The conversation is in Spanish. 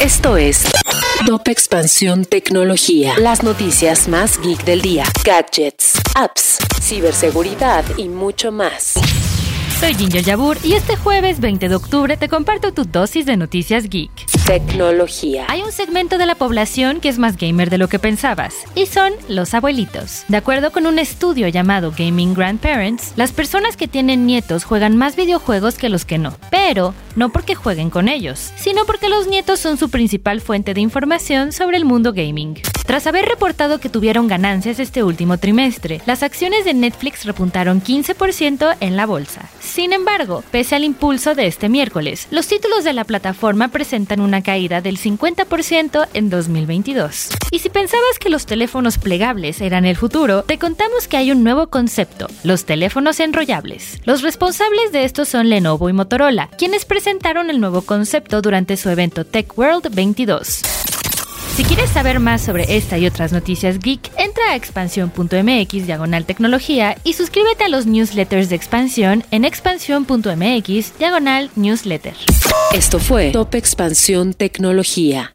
Esto es Top Expansión Tecnología. Las noticias más geek del día. Gadgets, apps, ciberseguridad y mucho más. Soy Ginger Yabur y este jueves 20 de octubre te comparto tu dosis de noticias geek. Tecnología. Hay un segmento de la población que es más gamer de lo que pensabas, y son los abuelitos. De acuerdo con un estudio llamado Gaming Grandparents, las personas que tienen nietos juegan más videojuegos que los que no, pero no porque jueguen con ellos, sino porque los nietos son su principal fuente de información sobre el mundo gaming. Tras haber reportado que tuvieron ganancias este último trimestre, las acciones de Netflix repuntaron 15% en la bolsa. Sin embargo, pese al impulso de este miércoles, los títulos de la plataforma presentan una caída del 50% en 2022. Y si pensabas que los teléfonos plegables eran el futuro, te contamos que hay un nuevo concepto, los teléfonos enrollables. Los responsables de estos son Lenovo y Motorola, quienes presentaron el nuevo concepto durante su evento Tech World 22. Si quieres saber más sobre esta y otras noticias geek, entra a expansión.mx diagonal tecnología y suscríbete a los newsletters de expansión en expansión.mx diagonal newsletter. Esto fue Top Expansión Tecnología.